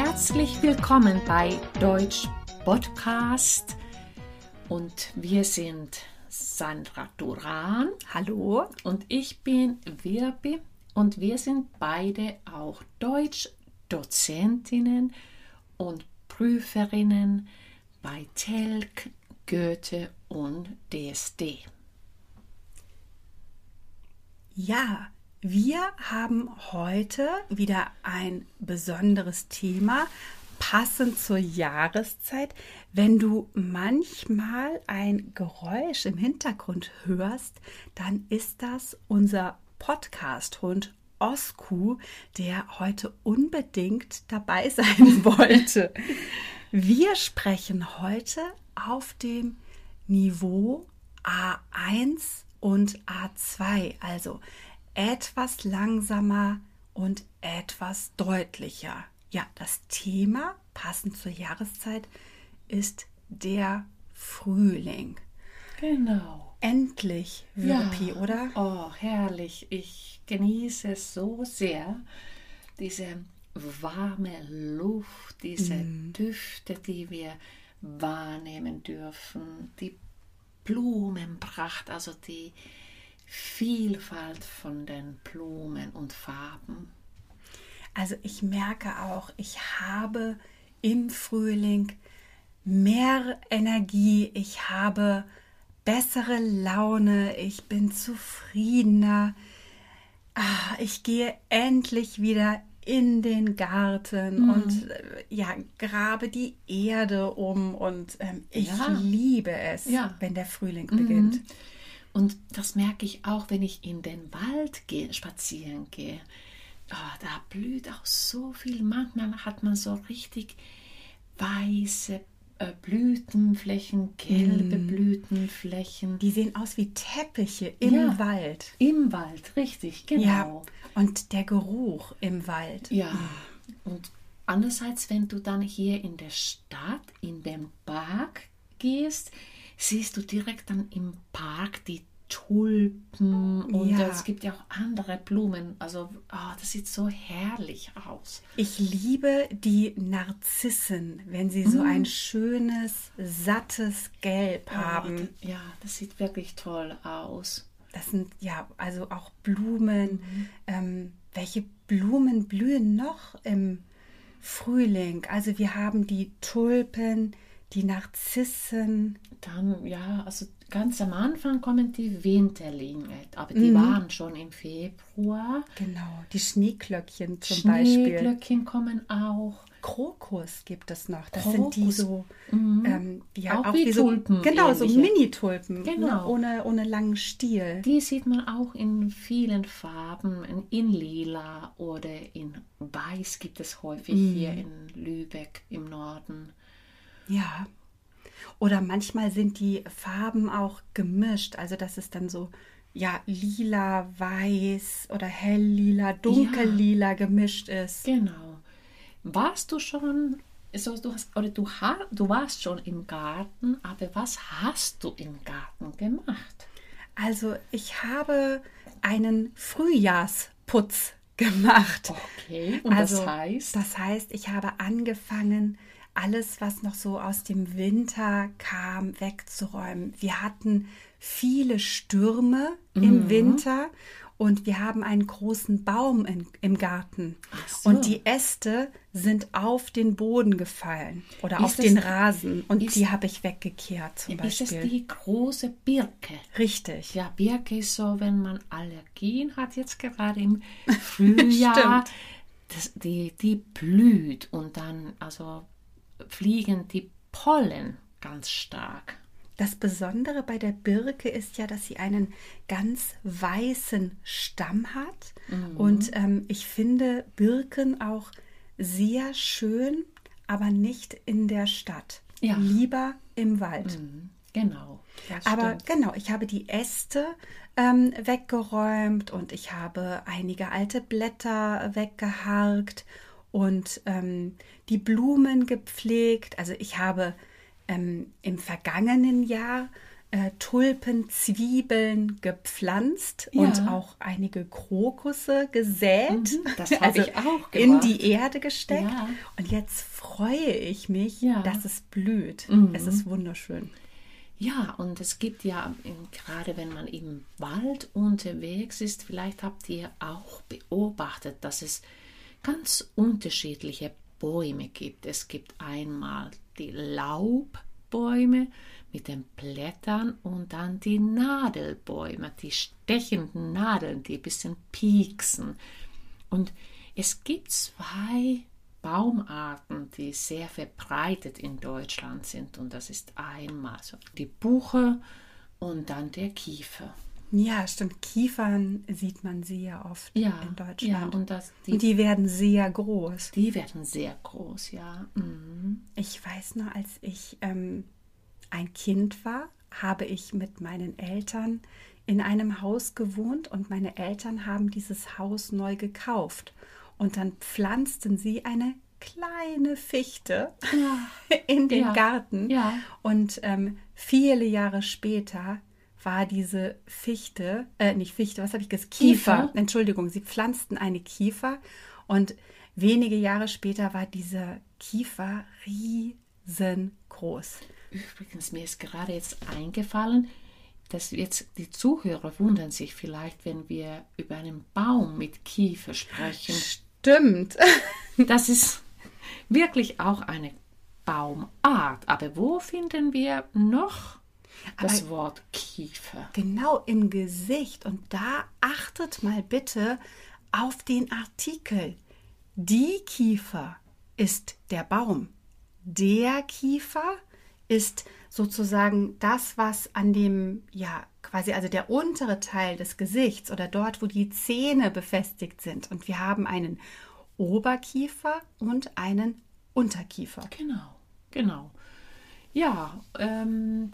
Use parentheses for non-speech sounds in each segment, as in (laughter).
Herzlich willkommen bei Deutsch Podcast und wir sind Sandra Duran. Hallo. Und ich bin Wirbi und wir sind beide auch Deutschdozentinnen und Prüferinnen bei Telk, Goethe und DSD. Ja, wir haben heute wieder ein besonderes Thema, passend zur Jahreszeit. Wenn du manchmal ein Geräusch im Hintergrund hörst, dann ist das unser Podcast-Hund Osku, der heute unbedingt dabei (laughs) sein wollte. Wir sprechen heute auf dem Niveau A1 und A2, also etwas langsamer und etwas deutlicher. Ja, das Thema, passend zur Jahreszeit, ist der Frühling. Genau. Endlich, Wirpi, ja. oder? Oh, herrlich. Ich genieße es so sehr, diese warme Luft, diese mm. Düfte, die wir wahrnehmen dürfen, die Blumenpracht, also die Vielfalt von den Blumen und Farben. Also ich merke auch, ich habe im Frühling mehr Energie, ich habe bessere Laune, ich bin zufriedener. Ah, ich gehe endlich wieder in den Garten mhm. und äh, ja, grabe die Erde um und ähm, ich ja. liebe es, ja. wenn der Frühling mhm. Und das merke ich auch, wenn ich in den Wald gehe, spazieren gehe. Oh, da blüht auch so viel. Manchmal hat man so richtig weiße äh, Blütenflächen, gelbe mm. Blütenflächen. Die sehen aus wie Teppiche im ja, Wald. Im Wald, richtig, genau. Ja, und der Geruch im Wald. Ja. Und andererseits, wenn du dann hier in der Stadt, in den Park gehst, siehst du direkt dann im Park die Tulpen und ja. es gibt ja auch andere Blumen. Also oh, das sieht so herrlich aus. Ich liebe die Narzissen, wenn sie so mm. ein schönes, sattes Gelb oh, haben. Ja, das sieht wirklich toll aus. Das sind ja also auch Blumen. Mhm. Ähm, welche Blumen blühen noch im Frühling? Also wir haben die Tulpen, die Narzissen. Dann, ja, also ganz am Anfang kommen die Winterlinge, aber die mhm. waren schon im Februar. Genau, die Schneeglöckchen zum Schneeglöckchen Beispiel. Schneeglöckchen kommen auch. Krokus gibt es noch. Das Krokus. sind die so, mhm. ähm, ja, auch, auch, wie, wie Tulpen. So, genau, ähnliche. so Mini-Tulpen. Genau. Ohne, ohne langen Stiel. Die sieht man auch in vielen Farben. In lila oder in weiß gibt es häufig mhm. hier in Lübeck im Norden. Ja. Oder manchmal sind die Farben auch gemischt. Also das ist dann so, ja, lila, weiß oder helllila, dunkellila ja, gemischt ist. Genau. Warst du schon, so, du hast, oder du, du warst schon im Garten, aber was hast du im Garten gemacht? Also ich habe einen Frühjahrsputz gemacht. Okay, und also, das heißt? Das heißt, ich habe angefangen, alles, was noch so aus dem Winter kam, wegzuräumen. Wir hatten viele Stürme mhm. im Winter und wir haben einen großen Baum in, im Garten. So. Und die Äste sind auf den Boden gefallen oder ist auf den Rasen und ist, die habe ich weggekehrt zum Beispiel. Ist es die große Birke? Richtig. Ja, Birke ist so, wenn man Allergien hat, jetzt gerade im (laughs) Frühjahr. das, die, die blüht und dann, also fliegen die Pollen ganz stark. Das Besondere bei der Birke ist ja, dass sie einen ganz weißen Stamm hat. Mhm. Und ähm, ich finde Birken auch sehr schön, aber nicht in der Stadt. Ja. Lieber im Wald. Mhm. Genau. Aber genau, ich habe die Äste ähm, weggeräumt und ich habe einige alte Blätter weggeharkt und ähm, die Blumen gepflegt. Also ich habe ähm, im vergangenen Jahr äh, Tulpen, Zwiebeln gepflanzt Ja. und auch einige Krokusse gesät. Mhm, das habe ich auch in gemacht. die Erde gesteckt. Ja. Und jetzt freue ich mich, Ja. dass es blüht. Mhm. Es ist wunderschön. Ja, und es gibt ja, in- gerade wenn man im Wald unterwegs ist, vielleicht habt ihr auch beobachtet, dass es ganz unterschiedliche Bäume gibt. Es gibt einmal die Laubbäume mit den Blättern und dann die Nadelbäume, die stechenden Nadeln, die ein bisschen pieksen. Und es gibt zwei Baumarten, die sehr verbreitet in Deutschland sind. Und das ist einmal so die Buche und dann der Kiefer. Ja, stimmt. Kiefern sieht man sehr oft Ja, in ja Deutschland. und das, die, und die werden sehr groß. die werden sehr groß, ja. Mhm. Ich weiß noch, als ich ähm, ein Kind war, habe ich mit meinen Eltern in einem Haus gewohnt und meine Eltern haben dieses Haus neu gekauft. Und dann pflanzten sie eine kleine Fichte (laughs) in den Ja. Garten. Ja. Und ähm, viele Jahre später war diese Fichte, äh, nicht Fichte, was habe ich gesagt? Kiefer. Kiefer. Entschuldigung, sie pflanzten eine Kiefer und wenige Jahre später war dieser Kiefer riesengroß. Übrigens, mir ist gerade jetzt eingefallen, dass jetzt die Zuhörer wundern sich vielleicht, wenn wir über einen Baum mit Kiefer sprechen. Stimmt. (laughs) Das ist wirklich auch eine Baumart. Aber wo finden wir noch das Wort Kiefer? Genau im Gesicht. Und da achtet mal bitte auf den Artikel. Die Kiefer ist der Baum. Der Kiefer ist sozusagen das, was an dem, ja, quasi, also der untere Teil des Gesichts oder dort, wo die Zähne befestigt sind. Und wir haben einen Oberkiefer und einen Unterkiefer. Genau, genau. Ja, ähm,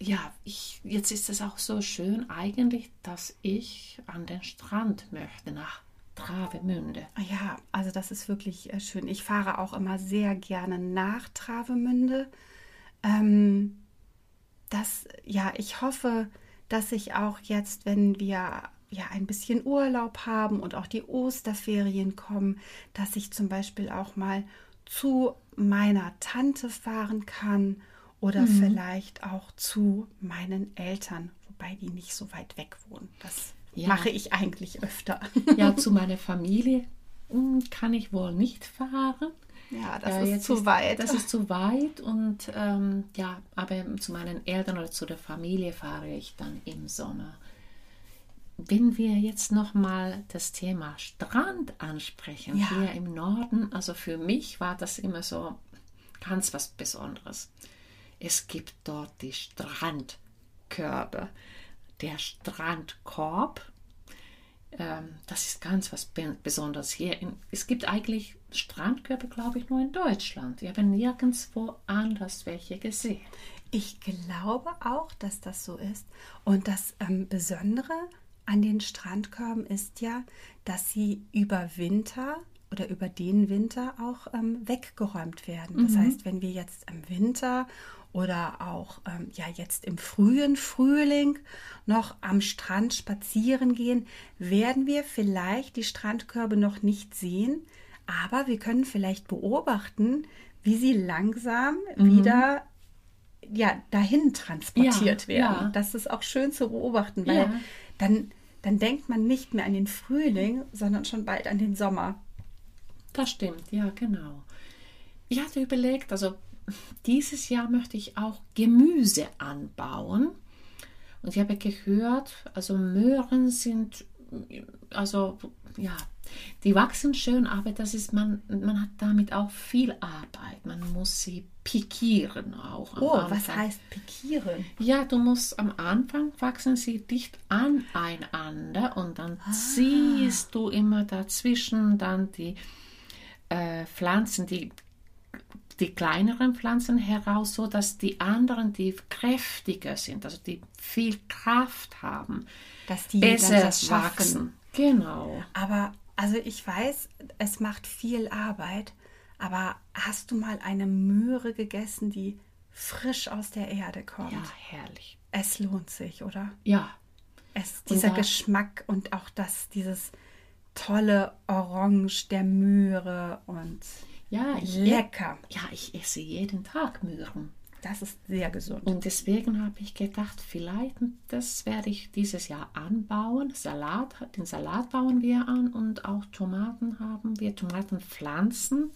ja, ich, jetzt ist es auch so schön eigentlich, dass ich an den Strand möchte, nach Travemünde. Ja, also das ist wirklich äh, schön. Ich fahre auch immer sehr gerne nach Travemünde. Ähm, das, ja, ich hoffe, dass ich auch jetzt, wenn wir ja ein bisschen Urlaub haben und auch die Osterferien kommen, dass ich zum Beispiel auch mal zu meiner Tante fahren kann oder vielleicht auch zu meinen Eltern, wobei die nicht so weit weg wohnen. Das Ja. mache ich eigentlich öfter. Ja, zu (laughs) meiner Familie hm, kann ich wohl nicht fahren. Ja, das Äh, ist zu weit. Das ist zu weit und ähm, ja, aber zu meinen Eltern oder zu der Familie fahre ich dann im Sommer. Wenn wir jetzt nochmal das Thema Strand ansprechen, Ja. hier im Norden, also für mich war das immer so ganz was Besonderes. Es gibt dort die Strandkörbe. Der Strandkorb, ähm, das ist ganz was Be- Besonderes hier. In, es gibt eigentlich Strandkörbe, glaube ich, nur in Deutschland. Ich habe nirgendwo anders welche gesehen. Ich glaube auch, dass das so ist. Und das ähm, Besondere an den Strandkörben ist ja, dass sie über Winter oder über den Winter auch ähm, weggeräumt werden. Das heißt, wenn wir jetzt im Winter oder auch ähm, ja jetzt im frühen Frühling noch am Strand spazieren gehen, werden wir vielleicht die Strandkörbe noch nicht sehen, aber wir können vielleicht beobachten, wie sie langsam wieder ja, dahin transportiert Ja, werden. ja. Das ist auch schön zu beobachten, weil Ja. dann, dann denkt man nicht mehr an den Frühling, sondern schon bald an den Sommer. Das stimmt, ja, genau. Ich hatte überlegt, also dieses Jahr möchte ich auch Gemüse anbauen. Und ich habe gehört, also Möhren sind, also ja, die wachsen schön, aber das ist, man, man hat damit auch viel Arbeit. Man muss sie pikieren auch. Oh, was Anfang. heißt pikieren? Ja, du musst am Anfang wachsen sie dicht aneinander und dann ziehst du immer dazwischen dann die äh, Pflanzen, die, die kleineren Pflanzen heraus, so dass die anderen, die kräftiger sind, also die viel Kraft haben, Dass die besser das wachsen. Genau. Aber also ich weiß, es macht viel Arbeit, aber hast du mal eine Möhre gegessen, die frisch aus der Erde kommt? Ja, herrlich. es lohnt sich, oder? Ja. Es, dieser da- Geschmack und auch das, dieses tolle Orange der Möhre und Ja, ich, lecker. ja, ich esse jeden Tag Möhren. Das ist sehr gesund. Und deswegen habe ich gedacht, vielleicht das werde ich dieses Jahr anbauen. Salat, den Salat bauen wir an und auch Tomaten haben wir, Tomatenpflanzen.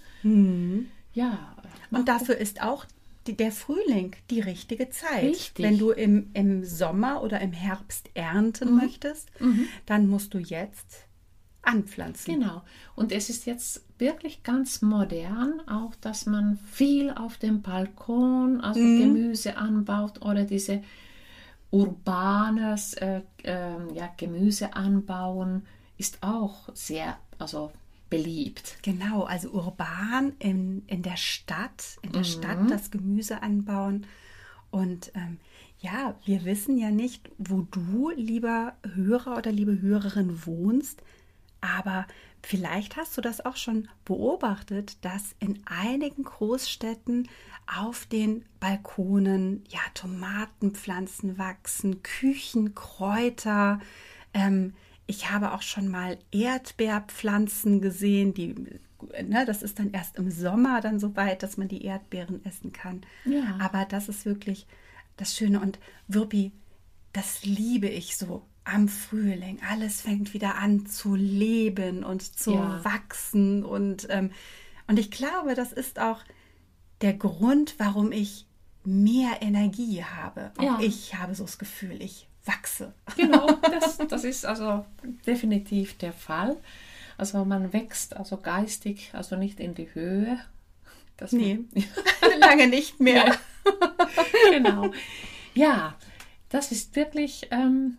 Ja, Und dafür ist auch die, der Frühling die richtige Zeit. Richtig. Wenn du im, im Sommer oder im Herbst ernten möchtest, dann musst du jetzt anpflanzen. Genau. Und es ist jetzt wirklich ganz modern, auch dass man viel auf dem Balkon, also Gemüse anbaut oder diese urbanes äh, ähm, ja, Gemüse anbauen, ist auch sehr also beliebt. Genau, also urban in, in der Stadt, in der Stadt das Gemüse anbauen. Und ähm, ja, wir wissen ja nicht, wo du, lieber Hörer oder liebe Hörerin, wohnst, aber vielleicht hast du das auch schon beobachtet, dass in einigen Großstädten auf den Balkonen ja Tomatenpflanzen wachsen, Küchenkräuter. Ähm, ich habe auch schon mal Erdbeerpflanzen gesehen, die, ne, das ist dann erst im Sommer dann so weit, dass man die Erdbeeren essen kann. Ja. Aber das ist wirklich das Schöne. Und Wirbi, das liebe ich so am Frühling. Alles fängt wieder an zu leben und zu Ja. wachsen. Und, ähm, und ich glaube, das ist auch der Grund, warum ich mehr Energie habe. Auch Ja. ich habe so das Gefühl, ich wachse. (laughs) Genau, das, das ist also definitiv der Fall. Also man wächst also geistig, also nicht in die Höhe. Das Nee, (laughs) lange nicht mehr. (laughs) genau. Ja, das ist wirklich ähm,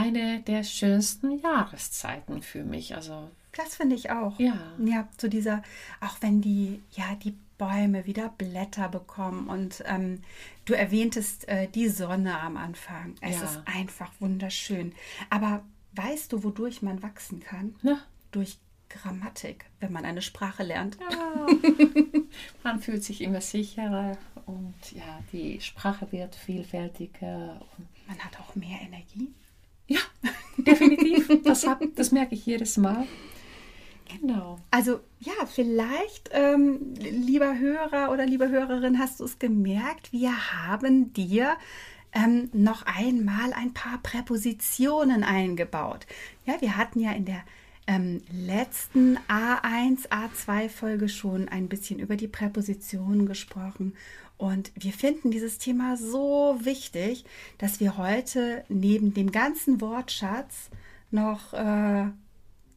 eine der schönsten Jahreszeiten für mich. Also Das finde ich auch. Ja. Ja, zu dieser, auch wenn die, ja, die Bäume wieder Blätter bekommen und ähm, du erwähntest äh, die Sonne am Anfang. Es Ja. ist einfach wunderschön. Aber weißt du, wodurch man wachsen kann? na, Durch Grammatik, wenn man eine Sprache lernt. ja, (laughs) man fühlt sich immer sicherer und ja, die Sprache wird vielfältiger. Man hat auch mehr Energie. Ja, (laughs) definitiv. Das, hab, das merke ich jedes Mal. Genau. Also ja, vielleicht, ähm, lieber Hörer oder liebe Hörerin, hast du es gemerkt, wir haben dir ähm, noch einmal ein paar Präpositionen eingebaut. Ja, wir hatten ja in der ähm, letzten A1, A2-Folge schon ein bisschen über die Präpositionen gesprochen. Und wir finden dieses Thema so wichtig, dass wir heute neben dem ganzen Wortschatz noch äh,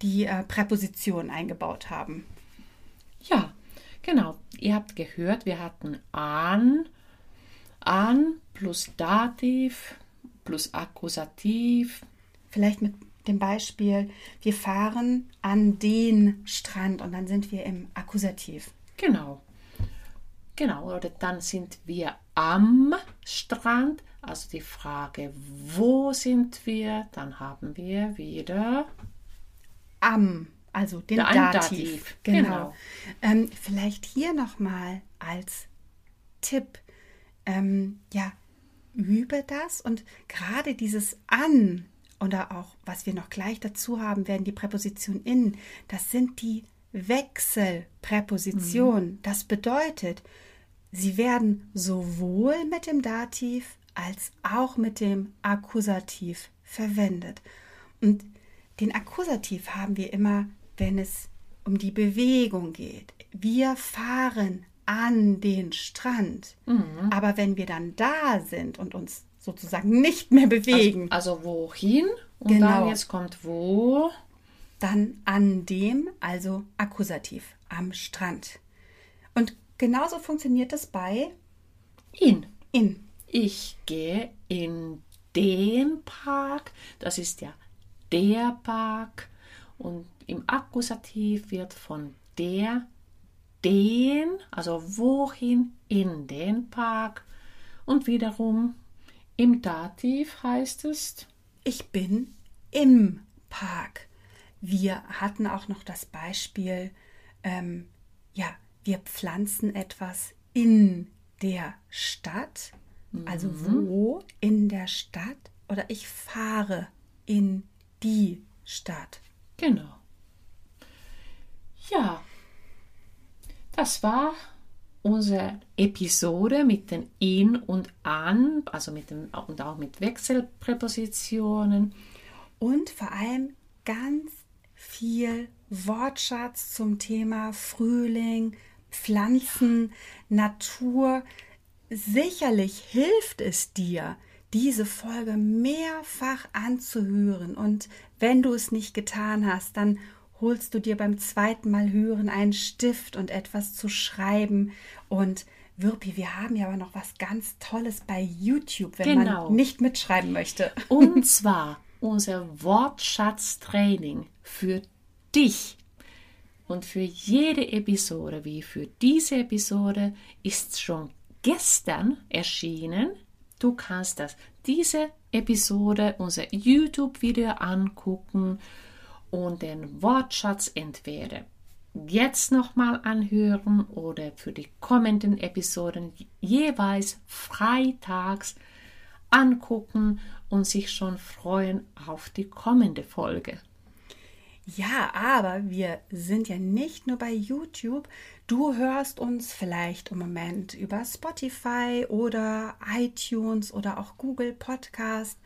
die äh, Präposition eingebaut haben. Ja, genau. Ihr habt gehört, wir hatten an, an plus Dativ plus Akkusativ. Vielleicht mit dem Beispiel, wir fahren an den Strand und dann sind wir im Akkusativ. Genau. Genau, oder dann sind wir am Strand. Also die Frage, wo sind wir? Dann haben wir wieder Am, also den. Dativ, Genau. genau. Ähm, vielleicht hier nochmal als Tipp, ähm, ja, übe das und gerade dieses an oder auch, was wir noch gleich dazu haben werden, die Präposition in, das sind die Wechselpräpositionen. Das bedeutet, sie werden sowohl mit dem Dativ als auch mit dem Akkusativ verwendet. Und den Akkusativ haben wir immer, wenn es um die Bewegung geht. Wir fahren an den Strand. Aber wenn wir dann da sind und uns sozusagen nicht mehr bewegen, Also wohin? Und Genau. dann jetzt kommt wo? dann an dem, also Akkusativ, am Strand. Und genauso funktioniert das bei In. in. Ich gehe in den Park. Das ist ja der Park. Und im Akkusativ wird von der, den, also wohin in den Park. Und wiederum im Dativ heißt es, Ich bin im Park. Wir hatten auch noch das Beispiel, ähm, ja, wir pflanzen etwas in der Stadt. Also wo in der Stadt oder ich fahre in die Stadt. Genau. Ja, das war unsere Episode mit den in und an, also mit dem und auch mit Wechselpräpositionen und vor allem ganz viel Wortschatz zum Thema Frühling, Pflanzen, Natur. Sicherlich hilft es dir, diese Folge mehrfach anzuhören. Und wenn du es nicht getan hast, dann holst du dir beim zweiten Mal hören einen Stift und etwas zu schreiben. Und Wirpi, wir haben ja aber noch was ganz Tolles bei YouTube, wenn genau. man nicht mitschreiben möchte. (laughs) Und zwar unser Wortschatztraining für dich. Und für jede Episode, wie für diese Episode, ist schon gestern erschienen. Du kannst das, diese Episode, unser YouTube-Video angucken und den Wortschatz entweder jetzt nochmal anhören oder für die kommenden Episoden jeweils freitags angucken und sich schon freuen auf die kommende Folge. Ja, aber wir sind ja nicht nur bei YouTube. Du hörst uns vielleicht im Moment über Spotify oder iTunes oder auch Google Podcast.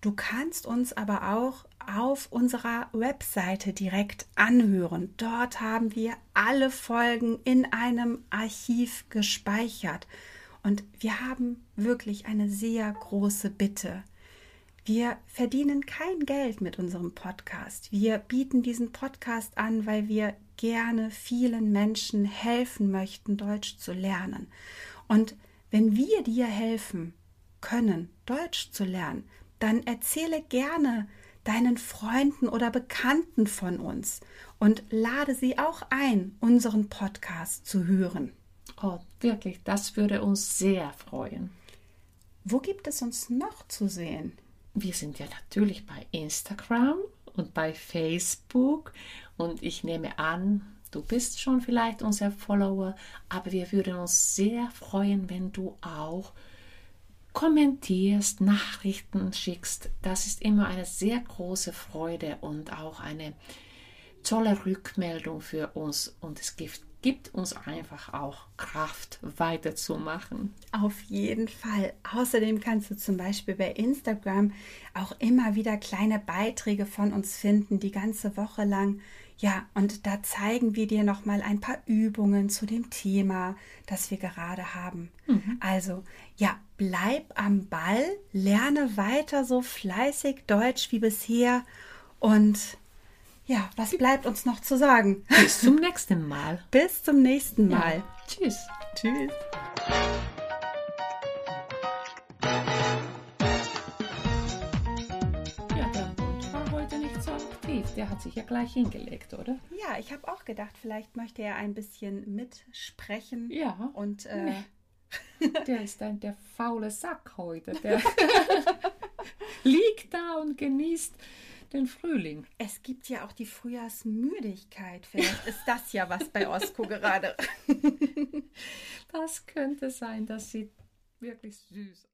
Du kannst uns aber auch auf unserer Webseite direkt anhören. Dort haben wir alle Folgen in einem Archiv gespeichert. Und wir haben wirklich eine sehr große Bitte. Wir verdienen kein Geld mit unserem Podcast. Wir bieten diesen Podcast an, weil wir gerne vielen Menschen helfen möchten, Deutsch zu lernen. Und wenn wir dir helfen können, Deutsch zu lernen, dann erzähle gerne deinen Freunden oder Bekannten von uns und lade sie auch ein, unseren Podcast zu hören. Oh, wirklich, das würde uns sehr freuen. Wo gibt es uns noch zu sehen? Wir sind ja natürlich bei Instagram und bei Facebook und ich nehme an, du bist schon vielleicht unser Follower, aber wir würden uns sehr freuen, wenn du auch kommentierst, Nachrichten schickst. Das ist immer eine sehr große Freude und auch eine tolle Rückmeldung für uns und es gibt gibt uns einfach auch Kraft weiterzumachen. Auf jeden Fall. Außerdem kannst du zum Beispiel bei Instagram auch immer wieder kleine Beiträge von uns finden, die ganze Woche lang. Ja, und da zeigen wir dir nochmal ein paar Übungen zu dem Thema, das wir gerade haben. Mhm. Also, ja, bleib am Ball, lerne weiter so fleißig Deutsch wie bisher und ja, was bleibt uns noch zu sagen? Bis zum nächsten Mal. (laughs) Bis zum nächsten Mal. Ja. Tschüss. Tschüss. Der hat sich ja gleich hingelegt, oder? Ja, ich habe auch gedacht, vielleicht möchte er ein bisschen mitsprechen. Ja. Und äh, (laughs) der ist ein der faule Sack heute. Der (laughs) liegt da und genießt den Frühling. Es gibt ja auch die Frühjahrsmüdigkeit. Vielleicht ist das ja was bei Osko gerade. (laughs) Das könnte sein, das sieht wirklich süß aus.